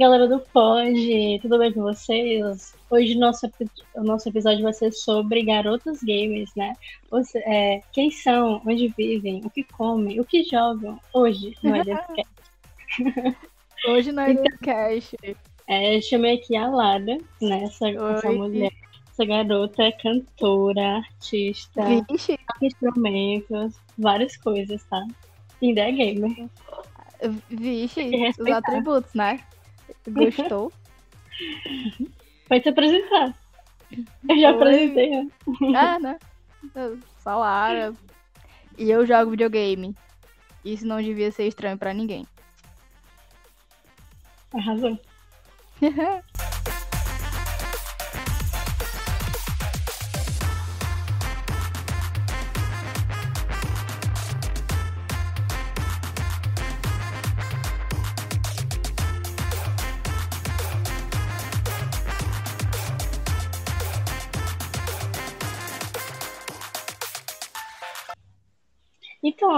galera do Pod, tudo bem com vocês? Hoje nosso, o nosso episódio vai ser sobre garotas gamers, né? Você, é, quem são, onde vivem, o que comem, o que jogam hoje no Edcast. hoje no Edcast. Então, é, chamei aqui a Lara, né? Essa, essa mulher, essa garota é cantora, artista, Vixe. instrumentos, várias coisas, tá? Ainda é gamer. Vixe, os atributos, né? Gostou? Pode se apresentar. Eu já Oi. apresentei. Né? É, né? Salara. E eu jogo videogame. Isso não devia ser estranho pra ninguém. Arrasou.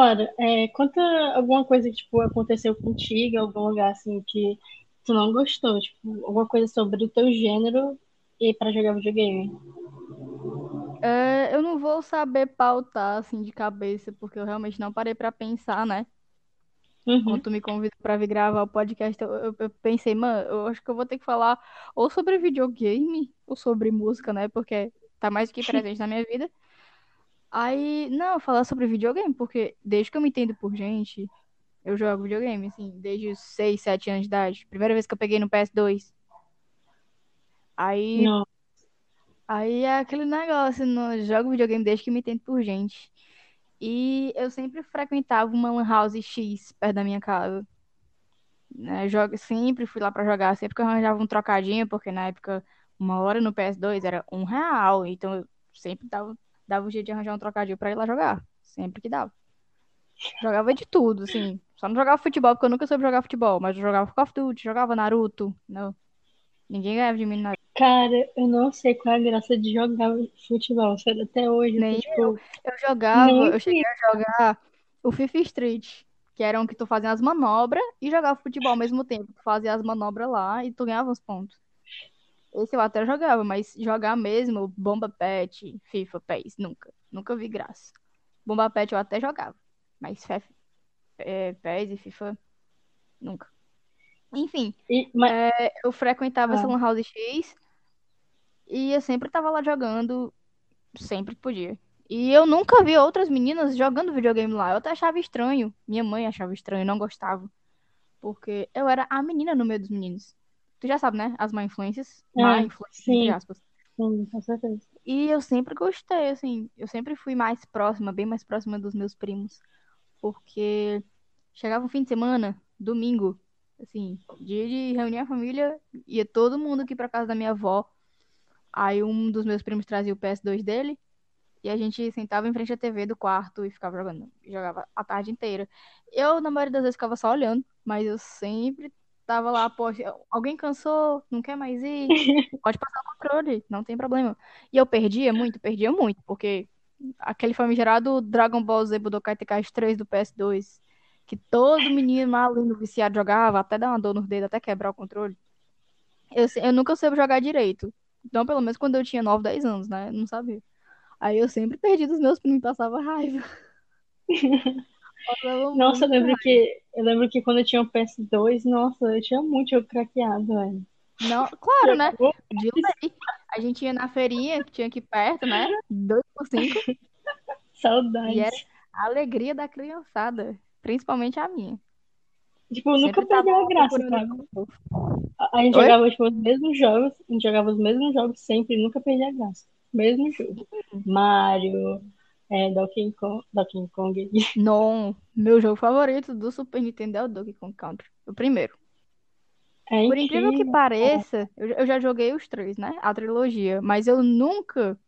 Laura, é, conta alguma coisa que tipo, aconteceu contigo, algum lugar assim que tu não gostou, tipo, alguma coisa sobre o teu gênero e para jogar videogame. É, eu não vou saber pautar assim de cabeça, porque eu realmente não parei para pensar, né? Uhum. Quando tu me convidou para vir gravar o podcast, eu, eu, eu, pensei, mano, eu acho que eu vou ter que falar ou sobre videogame ou sobre música, né? Porque tá mais do que presente na minha vida. Aí, não, falar sobre videogame, porque desde que eu me entendo por gente, eu jogo videogame, assim, desde os 6, 7 anos de idade. Primeira vez que eu peguei no PS2. Aí. Não. Aí é aquele negócio, não, jogo videogame desde que me entendo por gente. E eu sempre frequentava uma Lan House X perto da minha casa. Né, jogo, sempre fui lá para jogar, sempre que eu arranjava um trocadinho, porque na época uma hora no PS2 era um real, então eu sempre dava dava um jeito de arranjar um trocadilho pra ir lá jogar. Sempre que dava. Jogava de tudo, assim. Só não jogava futebol, porque eu nunca soube jogar futebol. Mas eu jogava Call of Duty, jogava Naruto. Não. Ninguém ganhava de mim na Cara, eu não sei qual é a graça de jogar futebol, sério, até hoje. Nem tipo, eu. Eu jogava, eu cheguei a jogar o FIFA Street, que era um que tu fazia as manobras e jogava futebol ao mesmo tempo. Tu fazia as manobras lá e tu ganhava os pontos. Esse eu até jogava, mas jogar mesmo, Bomba Pet, FIFA, PES, nunca. Nunca vi graça. Bomba Pet eu até jogava, mas é, PES e FIFA, nunca. Enfim, e, mas... é, eu frequentava ah. essa Lan House X e eu sempre tava lá jogando, sempre podia. E eu nunca vi outras meninas jogando videogame lá. Eu até achava estranho. Minha mãe achava estranho, não gostava. Porque eu era a menina no meio dos meninos. Tu já sabe, né? As má influências. É, má influências, sim. entre aspas. Sim, com certeza. E eu sempre gostei, assim, eu sempre fui mais próxima, bem mais próxima dos meus primos. Porque chegava um fim de semana, domingo, assim, dia de reunir a família, ia todo mundo aqui pra casa da minha avó. Aí um dos meus primos trazia o PS2 dele, e a gente sentava em frente à TV do quarto e ficava jogando. Jogava a tarde inteira. Eu, na maioria das vezes, ficava só olhando, mas eu sempre tava lá, poxa, alguém cansou, não quer mais ir, pode passar o controle, não tem problema. E eu perdia muito, perdia muito, porque aquele famigerado Dragon Ball Z Budokai Tenkaichi 3 do PS2, que todo menino maluco viciado jogava, até dar uma dor no dedo, até quebrar o controle. Eu, eu nunca soube jogar direito. Então, pelo menos quando eu tinha 9, 10 anos, né? Não sabia. Aí eu sempre perdi dos meus primos, passava raiva. Nossa, eu lembro que eu lembro que quando eu tinha o PS2, nossa, eu tinha muito jogo craqueado, velho. Não, claro, né? Lei. A gente ia na feirinha, que tinha aqui perto, né? Dois por cinco. Saudades. E era a alegria da criançada, principalmente a minha. Tipo, nunca perdeu a graça, cara. A gente Oi? jogava tipo, os mesmos jogos, a gente jogava os mesmos jogos sempre, nunca perdia a graça. Mesmo jogo. Uhum. Mario, é, Donkey Kong. Donkey Kong. Não, meu jogo favorito do Super Nintendo é o Donkey Kong Country. O primeiro. É Por incrível que pareça, eu, eu já joguei os três, né? A trilogia. Mas eu nunca,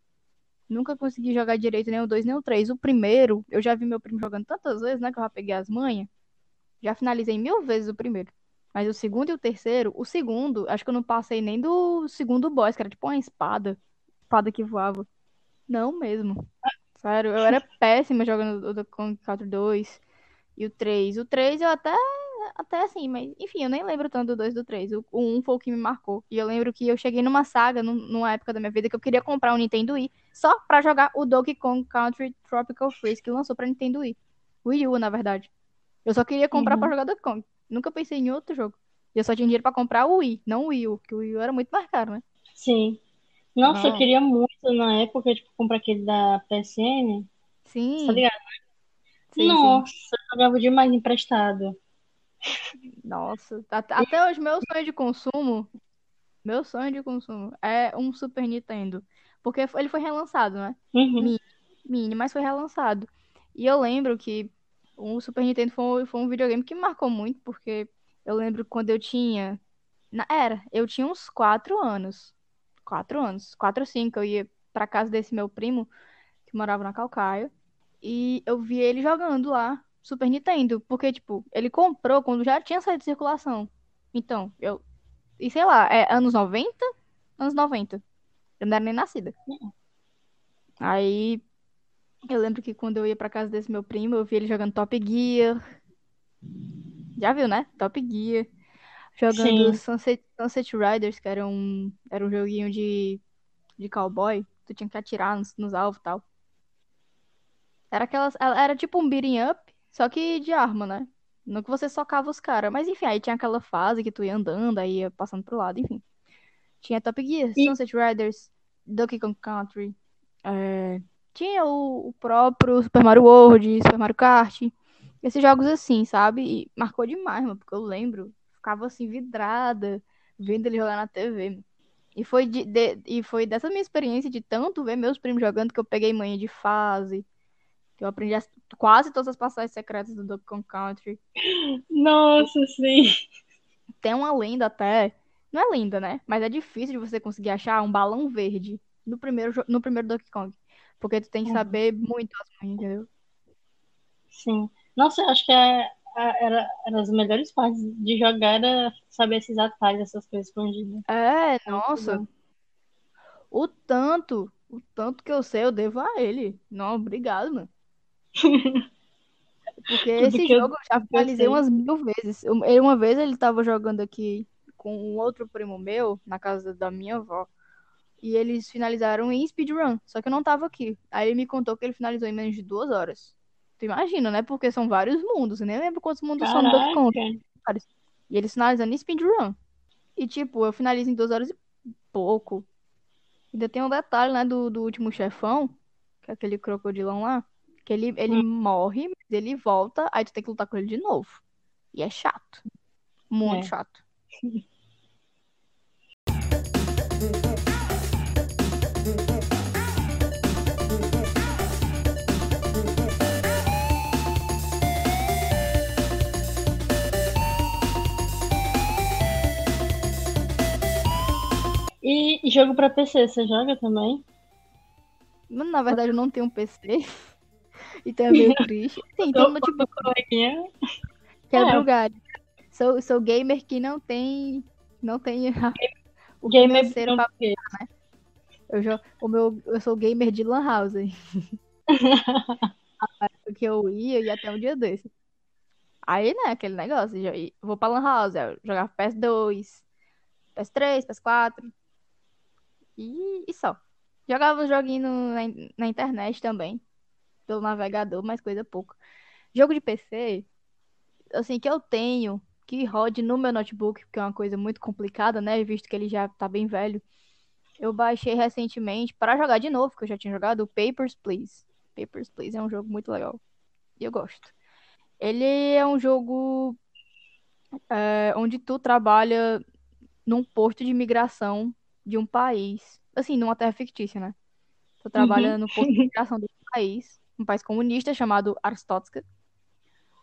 nunca consegui jogar direito nem o dois nem o três. O primeiro, eu já vi meu primo jogando tantas vezes, né? Que eu já peguei as manhas. Já finalizei mil vezes o primeiro. Mas o segundo e o terceiro, o segundo, acho que eu não passei nem do segundo boss, que era tipo uma espada. Espada que voava. Não mesmo. Sério, eu era péssima jogando o Donkey Kong Country 2 e o 3. O 3 eu até até assim, mas enfim, eu nem lembro tanto do 2 e do 3. O, o 1 foi o que me marcou. E eu lembro que eu cheguei numa saga, num, numa época da minha vida, que eu queria comprar um Nintendo Wii só pra jogar o Donkey Kong Country Tropical Freeze, que lançou pra Nintendo Wii. Wii U, na verdade. Eu só queria comprar uhum. pra jogar Donkey Kong. Nunca pensei em outro jogo. E eu só tinha dinheiro pra comprar o Wii, não o Wii U, porque o Wii U era muito mais caro, né? Sim. Nossa, eu queria muito na época, tipo, comprar aquele da PSN. Sim. Tá ligado? Sim, Nossa, sim. eu jogava demais emprestado. Nossa, até hoje meu sonho de consumo, meu sonho de consumo é um Super Nintendo. Porque ele foi relançado, né? Uhum. Mini, mini, mas foi relançado. E eu lembro que o Super Nintendo foi, foi um videogame que me marcou muito, porque eu lembro quando eu tinha. Era, eu tinha uns quatro anos. Quatro anos. Quatro ou cinco. Eu ia pra casa desse meu primo, que morava na Calcaia. E eu vi ele jogando lá, Super Nintendo. Porque, tipo, ele comprou quando já tinha saído de circulação. Então, eu. E sei lá, é anos 90? Anos 90. Eu não era nem nascida. Aí. Eu lembro que quando eu ia pra casa desse meu primo, eu vi ele jogando Top Gear. Já viu, né? Top Gear. Jogando Sunset, Sunset Riders, que era um, era um joguinho de, de cowboy. Tu tinha que atirar nos, nos alvos e tal. Era aquelas. Era tipo um beating up, só que de arma, né? No que você socava os caras. Mas enfim, aí tinha aquela fase que tu ia andando, aí ia passando pro lado, enfim. Tinha Top Gear, e... Sunset Riders, Donkey Kong Country. É... Tinha o, o, próprio Super Mario World, Super Mario Kart. Esses jogos assim, sabe? E marcou demais, mano, porque eu lembro. Ficava assim, vidrada, vendo ele jogar na TV. E foi, de, de, e foi dessa minha experiência de tanto ver meus primos jogando que eu peguei manha de fase que eu aprendi as, quase todas as passagens secretas do Donkey Kong Country. Nossa, sim. Tem uma lenda até. Não é lenda, né? Mas é difícil de você conseguir achar um balão verde no primeiro, no primeiro Donkey Kong. Porque tu tem que uhum. saber muito as entendeu? Sim. Nossa, eu acho que é, era, era as melhores partes de jogar era saber esses atalhos, essas coisas escondidas. É, nossa. O tanto, o tanto que eu sei, eu devo a ele. Não, obrigado, mano. Porque esse jogo eu já finalizei umas mil vezes. Eu, uma vez ele tava jogando aqui com um outro primo meu, na casa da minha avó. E eles finalizaram em speedrun. Só que eu não tava aqui. Aí ele me contou que ele finalizou em menos de duas horas. Tu imagina, né? Porque são vários mundos. Eu nem lembro quantos mundos Caraca. são do contos. E eles finalizando em speedrun. E tipo, eu finalizo em duas horas e pouco. Ainda tem um detalhe, né, do, do último chefão, que é aquele crocodilão lá. Que ele, ele hum. morre, mas ele volta, aí tu tem que lutar com ele de novo. E é chato. Muito é. chato. E jogo pra PC, você joga também? Na verdade, eu não tenho um PC. E também o triste. Sim, então, tipo. Quebra é. o galho. Sou, sou gamer que não tem. Não tem. o gamer financeiro pra pagar, né? Eu, já, o meu, eu sou gamer de Lan House. Porque eu ia e até um dia desse. Aí, né, aquele negócio. Já, vou pra Lan House, jogar PS2, PS3, PS4. E, e só. Jogava um joguinho na, na internet também pelo navegador, mas coisa pouca. Jogo de PC, assim, que eu tenho, que rode no meu notebook, porque é uma coisa muito complicada, né? Visto que ele já tá bem velho. Eu baixei recentemente para jogar de novo, que eu já tinha jogado, Papers, Please. Papers, Please é um jogo muito legal. E eu gosto. Ele é um jogo é, onde tu trabalha num posto de imigração de um país. Assim, numa terra fictícia, né? Tu trabalha uhum. no posto de imigração de um país um país comunista chamado Arstotzka.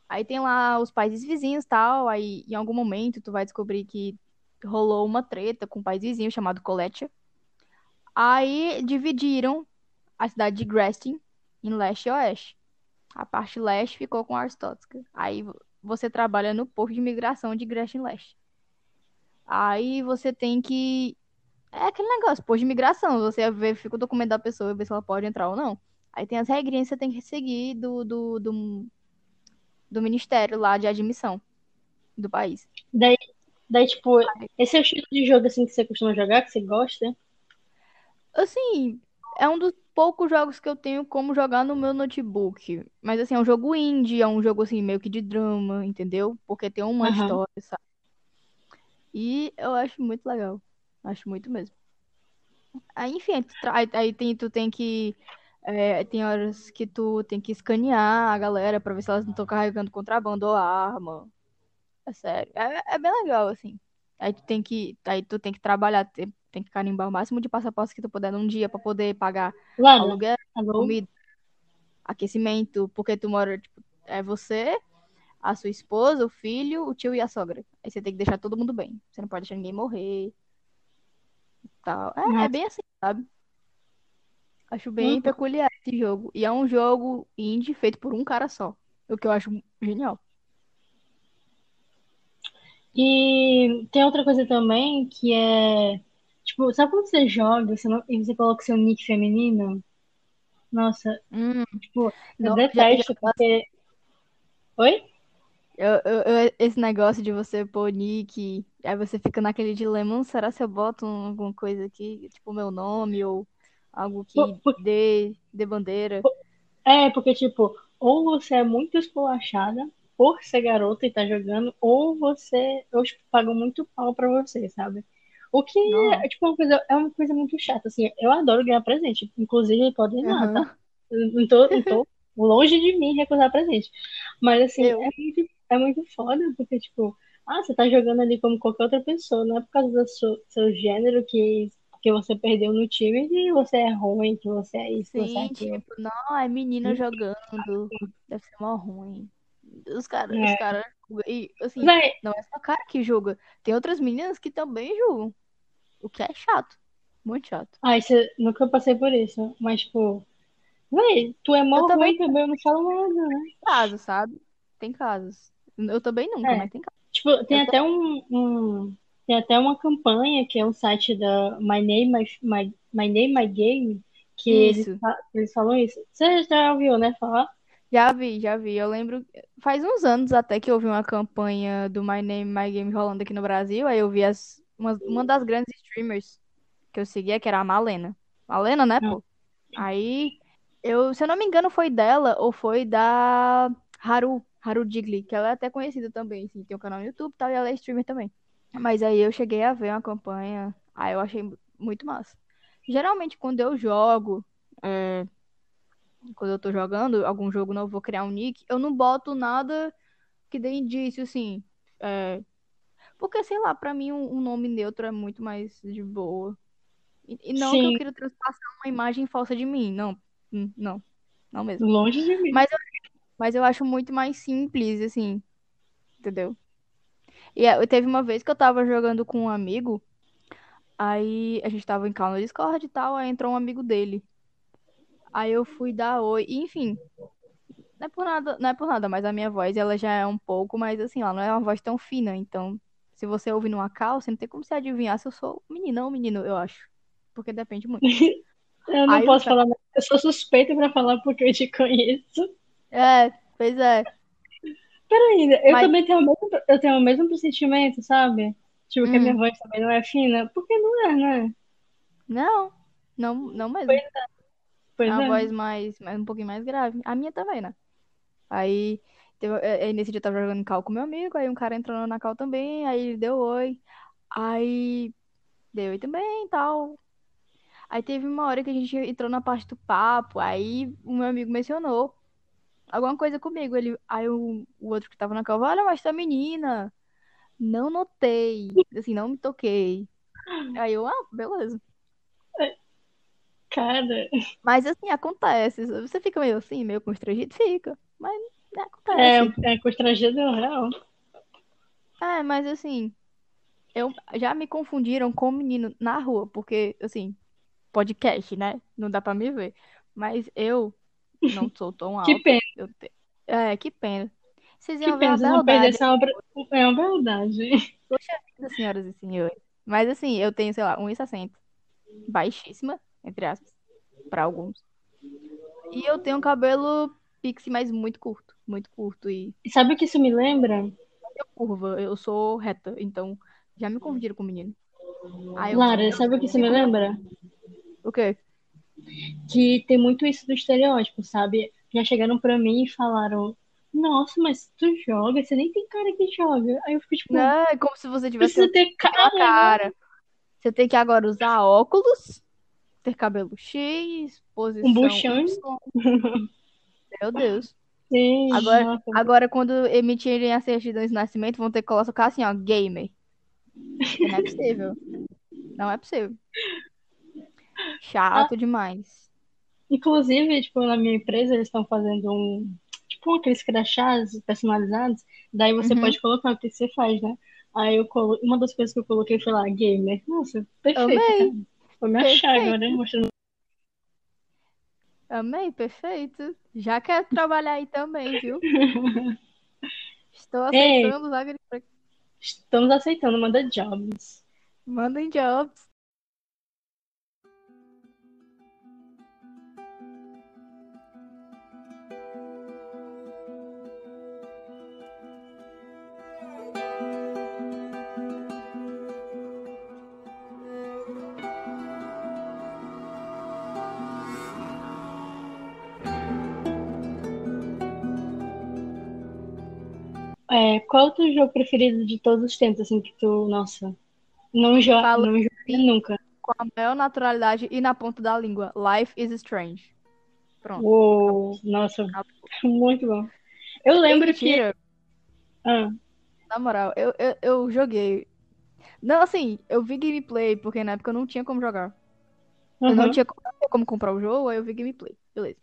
Aí tem lá os países vizinhos tal, aí em algum momento tu vai descobrir que rolou uma treta com um país vizinho chamado Koletia. Aí dividiram a cidade de Grestin em leste e oeste. A parte leste ficou com Arstotzka. Aí você trabalha no porto de imigração de Grestin Leste. Aí você tem que. É aquele negócio, porto de imigração. Você verifica o documento da pessoa e vê se ela pode entrar ou não. Aí tem as regrinhas que você tem que seguir do, do, do, do ministério lá de admissão. do país. Daí, daí, tipo, esse é o estilo de jogo assim que você costuma jogar, que você gosta? Assim, é um dos poucos jogos que eu tenho como jogar no meu notebook. Mas assim, é um jogo indie, é um jogo assim meio que de drama, entendeu? Porque tem uma Aham. história, sabe? E eu acho muito legal. Acho muito mesmo. Aí, enfim, aí, aí tem, tu tem que. é, tem horas que tu tem que escanear a galera pra ver se elas não estão carregando contrabando ou arma. É sério. É, é bem legal, assim. Aí tu tem que, aí tu tem que trabalhar, tem, tem que carimbar o máximo de passaportes que tu puder num dia pra poder pagar aluguel, alô? comida, aquecimento, porque tu mora, tipo, é você, a sua esposa, o filho, o tio e a sogra. Aí você tem que deixar todo mundo bem. Você não pode deixar ninguém morrer tal. É, é bem assim, sabe? Acho bem Uhum. peculiar esse jogo. E é um jogo indie feito por um cara só. O que eu acho genial. E tem outra coisa também que é, tipo, sabe quando você joga você não- e você coloca seu nick feminino? Nossa, Hum, tipo, eu não, já, já detesto porque. Oi? Eu, eu- eu- esse negócio de você pôr nick, aí você fica naquele dilema, "Hum, será se eu boto um- alguma coisa aqui, tipo meu nome ou algo Por- que por- dê, dê bandeira? É, porque, tipo, ou você é muito esculachada por ser garota e tá jogando, ou você, ou, tipo, pagam muito pau pra você, sabe? O que é, tipo, uma coisa, é uma coisa muito chata, assim, eu adoro ganhar presente, inclusive podem ir lá, tá? Aham. Eu Não tô, não tô longe de mim recusar presente, mas, assim, Eu. é muito, é muito foda, porque, tipo, ah, você tá jogando ali como qualquer outra pessoa, não é por causa do seu, seu gênero que, que você perdeu no time que você é ruim, que você é isso, que você é Sim, aquilo. tipo, não, é menina jogando, deve ser mó ruim. Os caras, os É. caras, e assim, não é só cara que julga, tem outras meninas que também julgam, o que é chato, muito chato. Ai, você nunca passei por isso. Mas, tipo, véi, tu é mó também ruim também, eu não falo nada, né? casos, sabe? Tem casos. Eu também nunca, É. mas tem. Tipo, tem Eu até um, um- Tem até uma campanha que é um site da My Name, My, My, My Name, My Game, que eles, eles falam isso. Você já ouviu, né, falar? Já vi, já vi. Eu lembro, faz uns anos até que eu vi uma campanha do My Name, My Game rolando aqui no Brasil. Aí eu vi as, uma, uma das grandes streamers que eu seguia, que era a Malena. Malena, né, Não. pô? Aí, eu, se eu não me engano, foi dela ou foi da Haru, Haru Digli, que ela é até conhecida também, assim, tem um canal no YouTube e tal, e ela é streamer também. Mas aí eu cheguei a ver uma campanha, aí eu achei muito massa. Geralmente, quando eu jogo, é, quando eu tô jogando algum jogo novo, vou criar um nick, eu não boto nada que dê indício, assim. é, porque, sei lá, pra mim um, um nome neutro é muito mais de boa. E, e não que eu Sim, queira transpassar uma imagem falsa de mim, não. Não, não mesmo. longe de mim. Mas eu, mas eu acho muito mais simples, assim, entendeu? E é, teve uma vez que eu tava jogando com um amigo, aí a gente tava em call no Discord e tal, aí entrou um amigo dele. Aí eu fui dar oi, e, enfim, não é por nada, não é por nada, mas a minha voz, ela já é um pouco mais assim, ela não é uma voz tão fina, então, se você ouvir numa call, você não tem como se adivinhar se eu sou menina ou menino, eu acho. Porque depende muito. Eu não Aí posso cara, falar. Eu sou suspeita pra falar porque eu te conheço. É, pois é, Peraí, eu mas também tenho o mesmo, eu tenho o mesmo pressentimento, sabe? Tipo, que a minha hum, voz também não é fina. Porque não é, né? não, não, não mesmo. Pois, É pois uma é. voz mais, mais um pouquinho mais grave. A minha também, né? Aí, teve, é, é, nesse dia eu tava jogando cal com meu amigo, aí um cara entrou na cal também, aí ele deu oi. Aí, deu oi também e tal. Aí teve uma hora que a gente entrou na parte do papo, aí o meu amigo mencionou alguma coisa comigo. Ele, aí o, o outro que tava na cal, olha, mas tá menina. Não notei, assim, não me toquei. Aí eu, ah, beleza. Cara, Mas assim, acontece. Você fica meio assim, meio constrangido? Fica. Mas né, é, acontece. é constrangedor, real. É, mas assim, eu já me confundiram com um menino na rua, porque, assim, podcast, né? Não dá pra me ver. Mas eu não sou tão Que alta. pena, Eu te... É, que pena. Vocês que iam ver pena não perder essa obra. É uma verdade. Poxa vida, senhoras e senhores. Mas assim, eu tenho, sei lá, 1,60. Baixíssima, entre aspas, pra alguns. E eu tenho um cabelo pixie, mas muito curto. Muito curto. E sabe o que isso me lembra? tenho curva, eu sou reta, então já me confundiram com o menino. Aí Lara, eu... sabe o que você me lembra? O quê? Que tem muito isso do estereótipo, sabe? Já chegaram pra mim e falaram, nossa, mas tu joga, você nem tem cara que joga. Aí eu fico tipo. Não, é como se você tivesse Precisa ter cara. cara. Você tem que agora usar óculos, ter cabelo X, posição. Um buchão. Meu Deus. Sim, agora, agora, quando emitirem as certidões de nascimento, vão ter que colocar assim, ó, gamer. Não é possível. Não é possível. Chato ah, demais. Inclusive, tipo, na minha empresa, eles estão fazendo um. Tipo, aqueles crachás personalizados. Daí você uhum. pode colocar o que você faz, né? Aí eu colo... uma das coisas que eu coloquei foi lá, gamer. Nossa, perfeito. Amei. Vou me achar agora, né? Mostrando. Amei, perfeito. Já quero trabalhar aí também, viu? Estou aceitando agricultores. Estamos aceitando, manda jobs. Mandem jobs. É, qual é o teu jogo preferido de todos os tempos, assim, que tu, nossa, não joga, não joga nunca? Com a maior naturalidade e na ponta da língua. Life is Strange. Pronto. Uou, nossa, muito bom. Eu lembro que. Ah. Na moral, eu, eu, eu joguei. Não, assim, eu vi gameplay, porque na época eu não tinha como jogar. Uhum. Eu não tinha como comprar o jogo, aí eu vi gameplay. Beleza.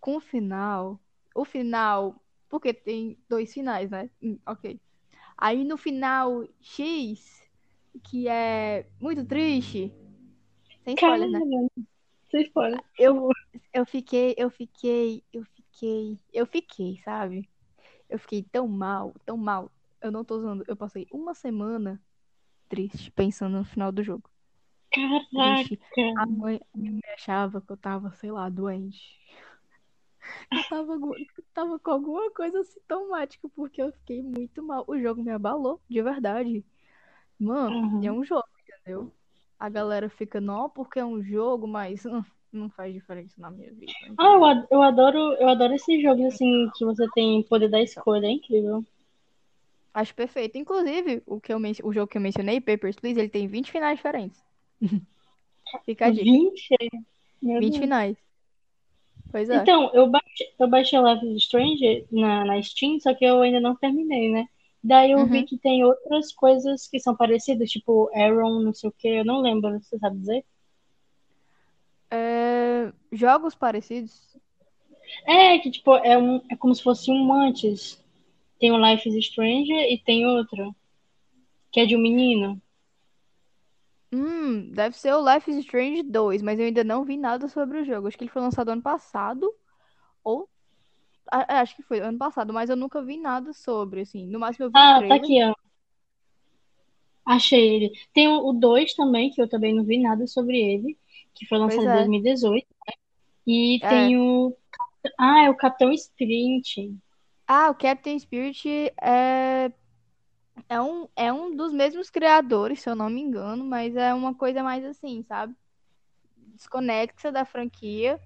Com o final. O final porque tem dois finais, né? Hum, ok. Aí no final X, que é muito triste. Sem spoiler, né? Sem spoiler. Eu, eu fiquei, eu fiquei, eu fiquei, eu fiquei, sabe? Eu fiquei tão mal, tão mal. Eu não tô usando. Eu passei uma semana triste, pensando no final do jogo. Caraca! A mãe, a mãe achava que eu tava, sei lá, doente. Eu tava, tava com alguma coisa sintomática, porque eu fiquei muito mal. O jogo me abalou, de verdade. Mano, uhum. é um jogo, entendeu? A galera fica, não, porque é um jogo, mas hum, não faz diferença na minha vida. Ah, eu, eu adoro, eu adoro esses jogos assim que você tem poder da escolha, é incrível. Acho perfeito. Inclusive, o, que eu men... o jogo que eu mencionei, Papers, Please, ele tem 20 finais diferentes. Fica a dica. 20? 20 finais. Pois é. Então, eu baixei, eu baixei Life is Strange na, na Steam, só que eu ainda não terminei, né? Daí eu uhum. vi que tem outras coisas que são parecidas, tipo Aaron, não sei o que, eu não lembro, você sabe dizer? É... Jogos parecidos? É, que tipo, é, um, é como se fosse um antes. Tem o Life is Strange e tem outro, que é de um menino. Hum, deve ser o Life is Strange 2, mas eu ainda não vi nada sobre o jogo. Acho que ele foi lançado ano passado, ou... É, acho que foi ano passado, mas eu nunca vi nada sobre, assim. No máximo eu vi Ah, tá aqui, ó. Achei ele. Tem o 2 também, que eu também não vi nada sobre ele, que foi lançado em é. 2018. Né? E É. tem o. Ah, é o Capitão Sprint. Ah, o Captain Spirit é é um, é um dos mesmos criadores, se eu não me engano, mas é uma coisa mais assim, sabe? Desconexa da franquia,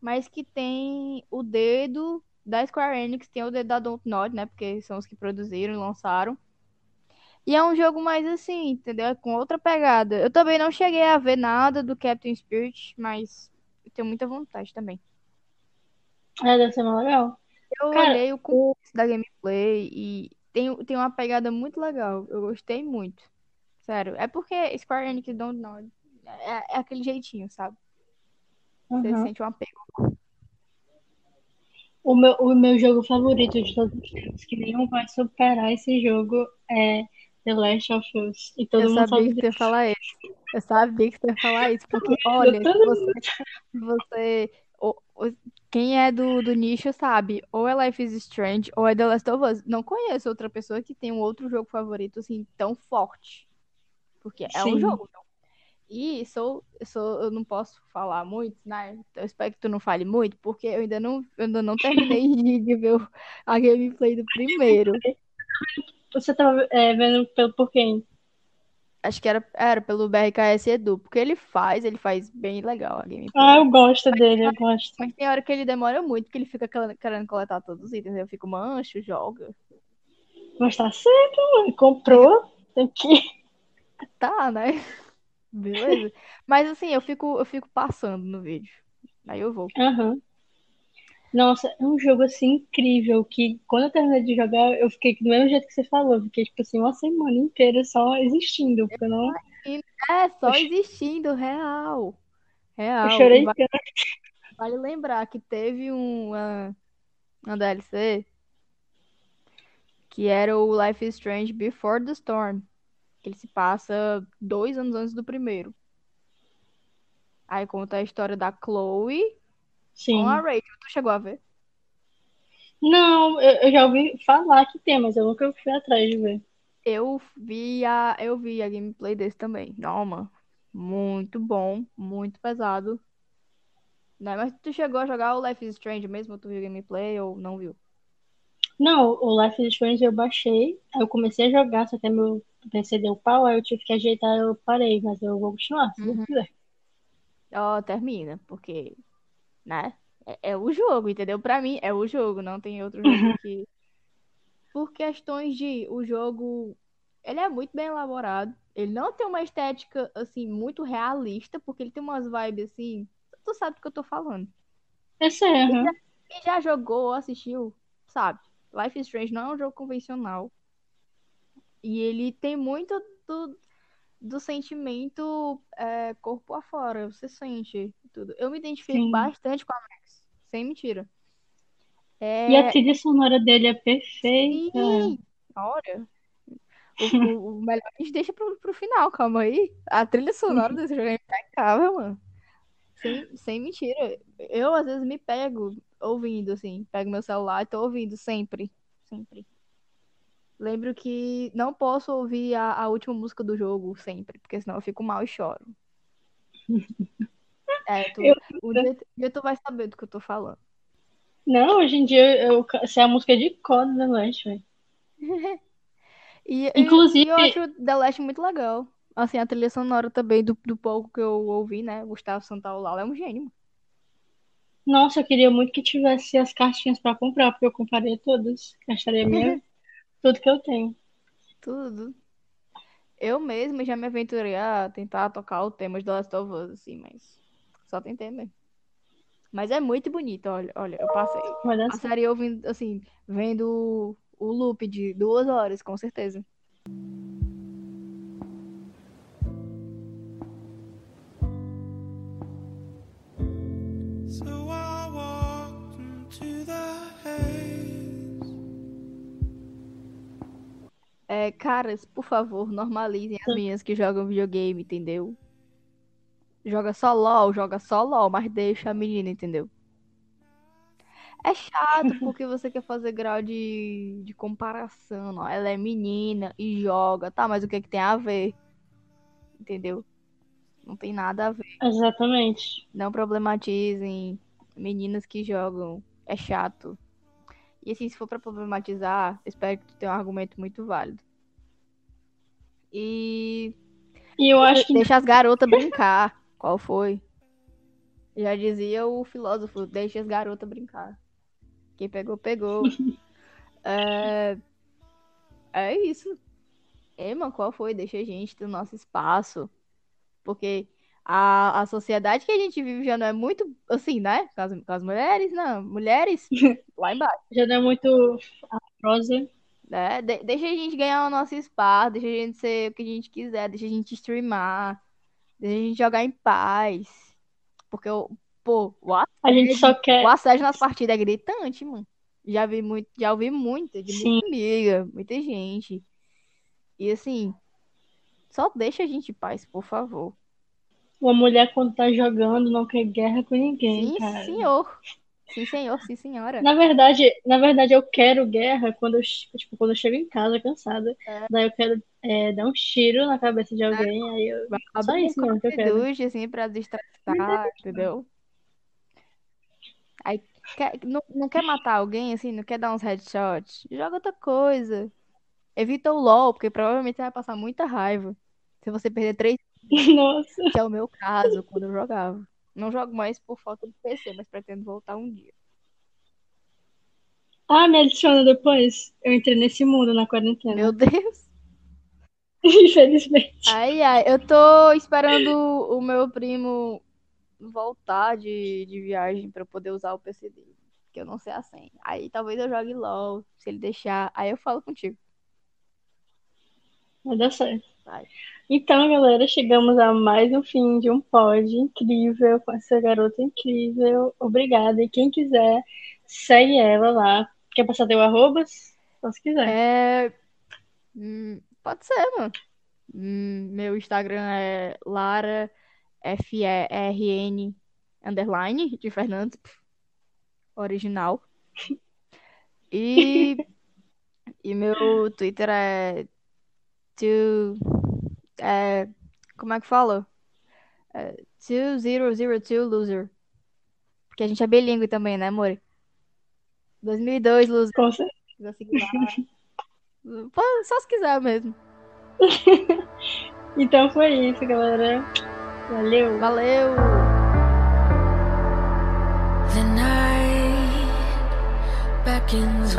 mas que tem o dedo da Square Enix, tem o dedo da Dontnod, né? Porque são os que produziram e lançaram. E é um jogo mais assim, entendeu? É com outra pegada. Eu também não cheguei a ver nada do Captain Spirit, mas eu tenho muita vontade também. É, deve ser mais legal. Eu Cara, olhei o começo da gameplay e tem, tem uma pegada muito legal. Eu gostei muito. Sério. É porque Square Enix Don't Know. É, é aquele jeitinho, sabe? Você uhum. sente um apego. O meu, o meu jogo favorito de todos os tempos, que nenhum vai superar esse jogo, é The Last of Us. E todo eu mundo sabia que você ia falar isso. Eu sabia que você ia falar isso, porque, olha, você, você quem é do, do nicho sabe, ou é Life is Strange ou é The Last of Us. Não conheço outra pessoa que tem um outro jogo favorito assim tão forte. Porque é Sim. um jogo. E sou, sou, eu não posso falar muito, né? Eu espero que tu não fale muito, porque eu ainda não, eu ainda não terminei de, ver a gameplay do primeiro. Você tava é, vendo pelo, por quem? Acho que era, era pelo BRKS Edu, porque ele faz, ele faz bem legal a gameplay. Ah, eu gosto dele, eu gosto. Mas tem hora que ele demora muito, que ele fica querendo coletar todos os itens. Eu fico, mancho, joga. Mas tá certo, mano. Comprou, tem que. Tá, né? Beleza. Mas assim, eu fico, eu fico passando no vídeo. Aí eu vou. Aham. Nossa, é um jogo assim incrível que quando eu terminei de jogar, eu fiquei do mesmo jeito que você falou, fiquei tipo assim uma semana inteira só existindo, porque eu não. É, só existindo, real. Real. Eu chorei Vale, tanto. vale lembrar que teve um, uma, uma DLC que era o Life is Strange Before the Storm. Que ele se passa dois anos antes do primeiro. Aí conta a história da Chloe Sim. com a Rachel. Tu chegou a ver? Não, eu, eu já ouvi falar que tem, mas eu nunca fui atrás de ver. Eu vi a, eu vi a gameplay desse também. Não, mano. Muito bom, muito pesado. Né? Mas tu chegou a jogar o Life is Strange mesmo? Tu viu gameplay ou não viu? Não, o Life is Strange eu baixei, aí eu comecei a jogar, só que meu PC deu pau, aí eu tive que ajeitar, eu parei, mas eu vou continuar, se Deus Uhum. quiser. Ó, termina, porque, né? É, é o jogo, entendeu? Pra mim, é o jogo, não tem outro jogo que. Por questões de o jogo, ele é muito bem elaborado. Ele não tem uma estética, assim, muito realista, porque ele tem umas vibes, assim. Tu sabe do que eu tô falando. Eu sei, aham. Quem já jogou ou assistiu, sabe? Life is Strange não é um jogo convencional. E ele tem muito do, do sentimento é, corpo afora. Você sente tudo. Eu me identifico Sim. bastante com a Max. Sem mentira. É, E a trilha sonora dele é perfeita. Sim! Olha. O, o- o melhor a gente deixa pro, pro final, calma aí. A trilha sonora desse jogo é impecável, mano. Sem, sem mentira. Eu, às vezes, me pego ouvindo, assim. Pego meu celular e tô ouvindo sempre. Sempre. Lembro que não posso ouvir a, a última música do jogo sempre, porque senão eu fico mal e choro. É, tu, Eu- um dia, tu vai saber do que eu tô falando. Não, hoje em dia eu sei a música de do The Last, velho. E, Inclusive- e eu acho The Last muito legal. Assim, a trilha sonora também, do, do pouco que eu ouvi, né? Gustavo Santaolalla é um gênio. Nossa, eu queria muito que tivesse as cartinhas pra comprar, porque eu compraria todas. Gastaria minha, tudo que eu tenho. Tudo. Eu mesma já me aventurei a tentar tocar o tema de The Last of Us, assim, mas só tentei mesmo. Mas é muito bonito, olha, olha, eu passei. Vai dar certo. Passaria ouvindo, assim, vendo o loop de duas horas, com certeza. So I walked into the haze. É, caras, por favor, normalizem as meninas que jogam videogame, entendeu? Joga só LOL, joga só LOL, mas deixa a menina, entendeu? É chato porque você quer fazer grau de, de comparação, ó. Ela é menina e joga, tá? Mas o que é que tem a ver? Entendeu? Não tem nada a ver. Exatamente. Não problematizem meninas que jogam. É chato. E assim, se for pra problematizar, espero que tu tenha um argumento muito válido. E E eu acho que deixa as garotas brincar. Qual foi? Já dizia o filósofo, deixa as garotas brincar. Quem pegou, pegou. É, é isso. Ema, qual foi? Deixa a gente ter o nosso espaço. Porque a, a sociedade que a gente vive já não é muito assim, né? Com as, com as mulheres, não. Mulheres, lá embaixo. já não é muito afrosa. né? De- deixa a gente ganhar o nosso espaço, deixa a gente ser o que a gente quiser, deixa a gente streamar, a gente jogar em paz. Porque, o- pô, o A gente só quer. o assédio nas partidas é gritante, mano. Já vi muito, já ouvi muito, de Sim. muita amiga, muita gente. E assim, só deixa a gente em paz, por favor. Uma mulher, quando tá jogando, não quer guerra com ninguém, Sim, cara. senhor. Sim, senhor, sim, senhora. Na verdade, na verdade, eu quero guerra quando eu, tipo, quando eu chego em casa cansada. É. Daí eu quero é, dar um tiro na cabeça de alguém. Aí eu... Só isso mesmo que eu quero. ducha, assim, pra entendeu? Aí, quer- não, não quer matar alguém, assim, não quer dar uns headshots? Joga outra coisa. Evita o LOL, porque provavelmente você vai passar muita raiva. Se você perder três, Nossa. que é o meu caso quando eu jogava. Não jogo mais por falta de PC, mas pretendo voltar um dia. Ah, me adiciona depois. Eu entrei nesse mundo na quarentena. Meu Deus. Infelizmente. Ai, ai, eu tô esperando o meu primo voltar de, de viagem pra eu poder usar o PC dele. Que eu não sei a senha. Aí talvez eu jogue LOL, se ele deixar. Aí eu falo contigo. Vai dar certo. Vai. Então, galera, chegamos a mais um fim de um pod incrível com essa garota incrível. Obrigada. E quem quiser, segue ela lá. Quer passar teu arrobas? Se quiser. É. hum, pode ser, mano. Hum, meu Instagram é Lara F-E-R-N underline de Fernandes. pf, Original. E, e meu Twitter é to, é, como é que fala? É, 2002 loser. Porque a gente é bilíngue também, né, amor? 2002 loser. Com certeza. lá. Pô, Só se quiser mesmo. Então foi isso, galera. Valeu. Valeu! The night beckons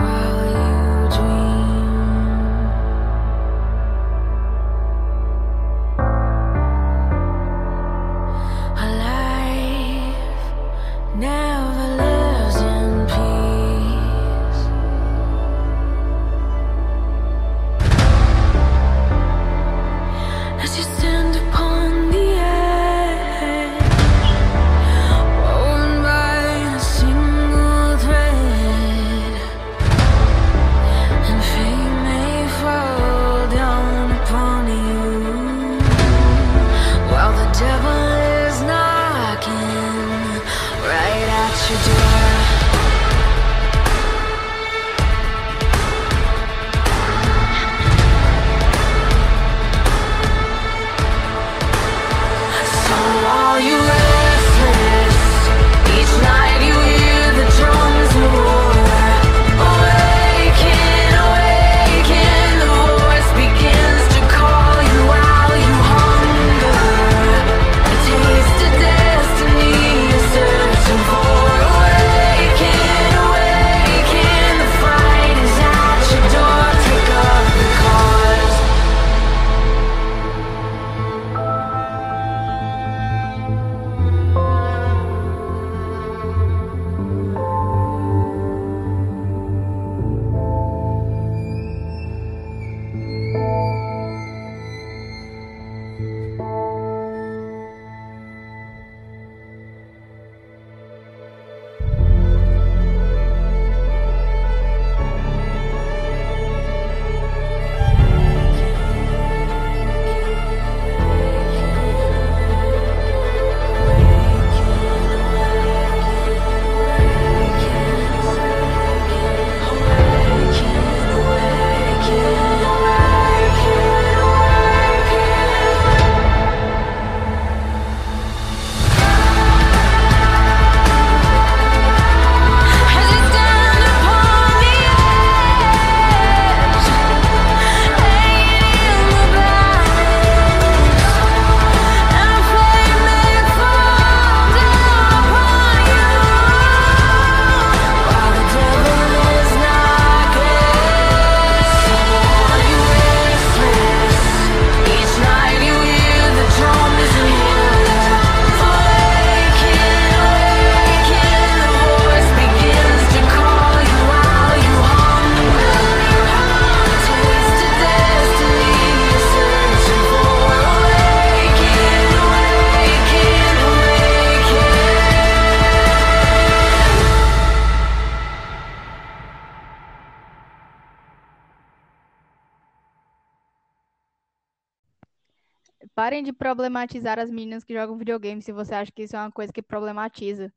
Parem de problematizar as meninas que jogam videogame se você acha que isso é uma coisa que problematiza,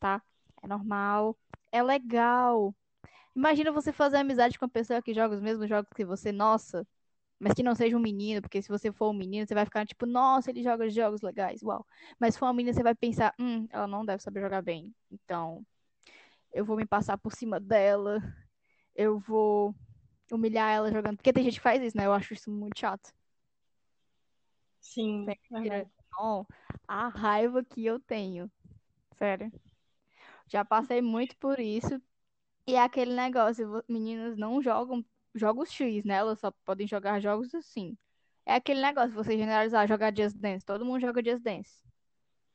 tá? É normal, é legal. Imagina você fazer amizade com uma pessoa que joga os mesmos jogos que você, nossa, mas que não seja um menino, porque se você for um menino, você vai ficar tipo, nossa, ele joga jogos legais, uau. Mas se for uma menina, você vai pensar, hum, ela não deve saber jogar bem. Então, eu vou me passar por cima dela, eu vou humilhar ela jogando. Porque tem gente que faz isso, né? Eu acho isso muito chato. Sim. Não, a raiva que eu tenho. Sério. Já passei muito por isso. E é aquele negócio, meninas não jogam jogos X, né? Elas só podem jogar jogos assim. É aquele negócio, você generalizar, jogar Just Dance. Todo mundo joga Just Dance.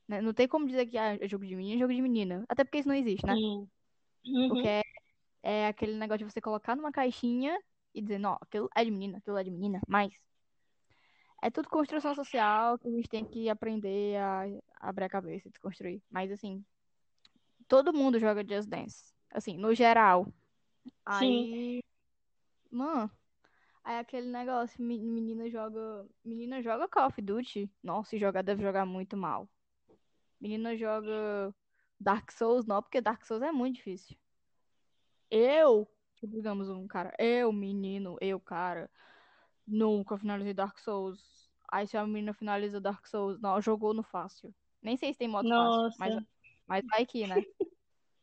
né? Não tem como dizer que ah, é jogo de menino, é jogo de menina. Até porque isso não existe, né? Uhum. Porque é, é aquele negócio de você colocar numa caixinha e dizer, não, aquilo é de menina, aquilo é de menina, mas é tudo construção social que a gente tem que aprender a abrir a cabeça e desconstruir. Mas assim, todo mundo joga Just Dance. Assim, no geral. Aí, mano, aí aquele negócio, me- menina joga, menina joga Call of Duty. Nossa, se jogar deve jogar muito mal. Menina joga Dark Souls, não, porque Dark Souls é muito difícil. Eu, digamos um cara, eu, menino, eu, cara, nunca finalizei Dark Souls. Aí se a menina finaliza Dark Souls, não, jogou no fácil. Nem sei se tem modo fácil, mas, Nossa. mas vai que, né?